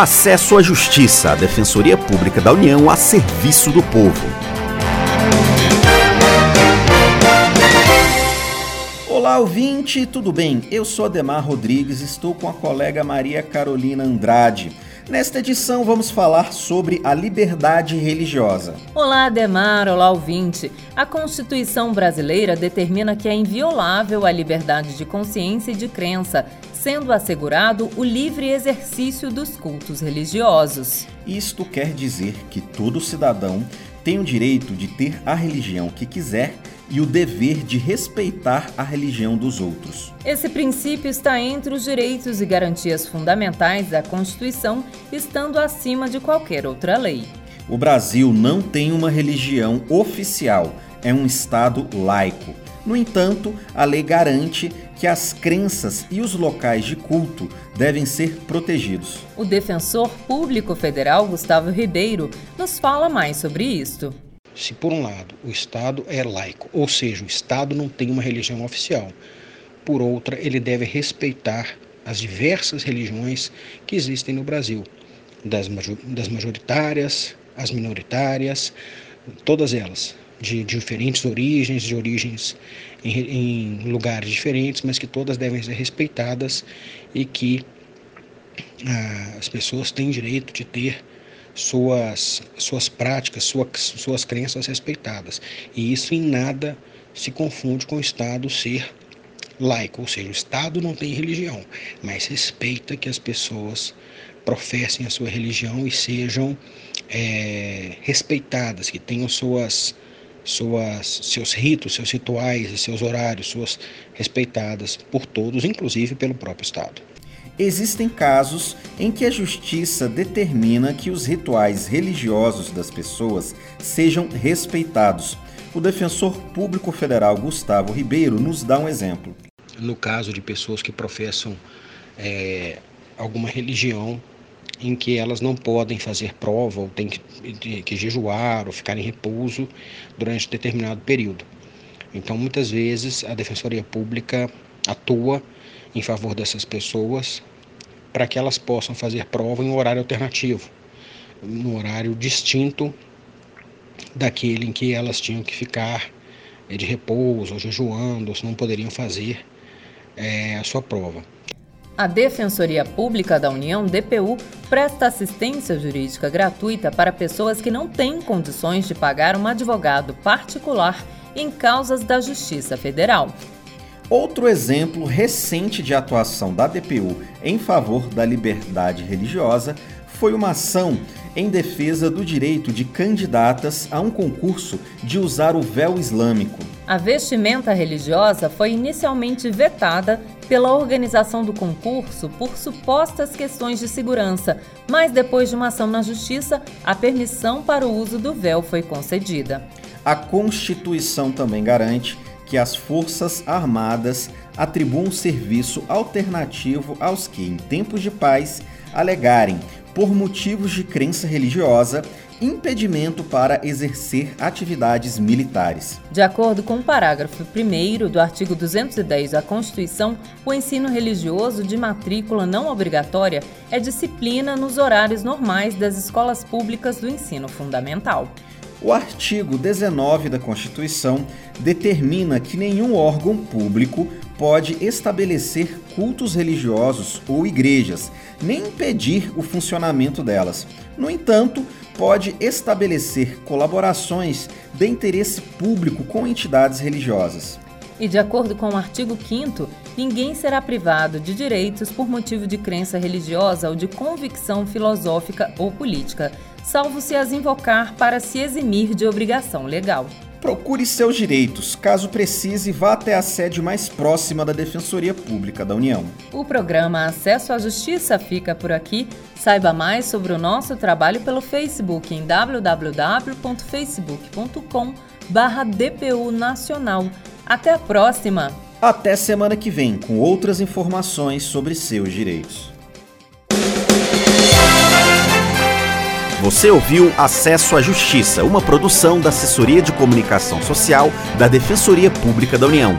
Acesso à Justiça, a Defensoria Pública da União a serviço do povo. Olá, ouvinte, tudo bem? Eu sou Ademar Rodrigues, estou com a colega Maria Carolina Andrade. Nesta edição vamos falar sobre a liberdade religiosa. Olá, Ademar, olá, ouvinte. A Constituição brasileira determina que é inviolável a liberdade de consciência e de crença, sendo assegurado o livre exercício dos cultos religiosos. Isto quer dizer que todo cidadão tem o direito de ter a religião que quiser e o dever de respeitar a religião dos outros. Esse princípio está entre os direitos e garantias fundamentais da Constituição, estando acima de qualquer outra lei. O Brasil não tem uma religião oficial, é um Estado laico. No entanto, a lei garante que as crenças e os locais de culto devem ser protegidos. O defensor público federal Gustavo Ribeiro nos fala mais sobre isto. Se, por um lado, o Estado é laico, ou seja, o Estado não tem uma religião oficial, por outra, ele deve respeitar as diversas religiões que existem no Brasil, das, das majoritárias, as minoritárias, todas elas, de, diferentes origens, de origens em, em, lugares diferentes, mas que todas devem ser respeitadas e que ah, as pessoas têm direito de ter suas, suas práticas, suas, suas crenças respeitadas. E isso em nada se confunde com o Estado ser laico, ou seja, o Estado não tem religião, mas respeita que as pessoas professem a sua religião e sejam é, respeitadas, que tenham suas, suas, seus ritos, seus rituais e seus horários, suas respeitadas por todos, inclusive pelo próprio Estado. Existem casos em que a justiça determina que os rituais religiosos das pessoas sejam respeitados. O defensor público federal Gustavo Ribeiro nos dá um exemplo. No caso de pessoas que professam é, alguma religião em que elas não podem fazer prova ou têm que, que jejuar ou ficar em repouso durante determinado período. Então, muitas vezes, a Defensoria Pública atua em favor dessas pessoas para que elas possam fazer prova em um horário alternativo, um horário distinto daquele em que elas tinham que ficar é, de repouso, ou jejuando, ou se não poderiam fazer é, a sua prova. A Defensoria Pública da União, DPU, presta assistência jurídica gratuita para pessoas que não têm condições de pagar um advogado particular em causas da Justiça Federal. Outro exemplo recente de atuação da DPU em favor da liberdade religiosa foi uma ação em defesa do direito de candidatas a um concurso de usar o véu islâmico. A vestimenta religiosa foi inicialmente vetada pela organização do concurso por supostas questões de segurança, mas depois de uma ação na justiça, a permissão para o uso do véu foi concedida. A Constituição também garante que as Forças Armadas atribuam serviço alternativo aos que, em tempos de paz, alegarem, por motivos de crença religiosa, impedimento para exercer atividades militares. De acordo com o parágrafo 1 do artigo 210 da Constituição, o ensino religioso de matrícula não obrigatória é disciplina nos horários normais das escolas públicas do ensino fundamental. O artigo 19 da Constituição determina que nenhum órgão público pode estabelecer cultos religiosos ou igrejas, nem impedir o funcionamento delas. No entanto, pode estabelecer colaborações de interesse público com entidades religiosas. E de acordo com o artigo 5 ninguém será privado de direitos por motivo de crença religiosa ou de convicção filosófica ou política, salvo se as invocar para se eximir de obrigação legal. Procure seus direitos. Caso precise, vá até a sede mais próxima da Defensoria Pública da União. O programa Acesso à Justiça fica por aqui. Saiba mais sobre o nosso trabalho pelo Facebook em www.facebook.com/dpu Nacional. Até a próxima! Até semana que vem com outras informações sobre seus direitos. Você ouviu Acesso à Justiça, uma produção da Assessoria de Comunicação Social da Defensoria Pública da União.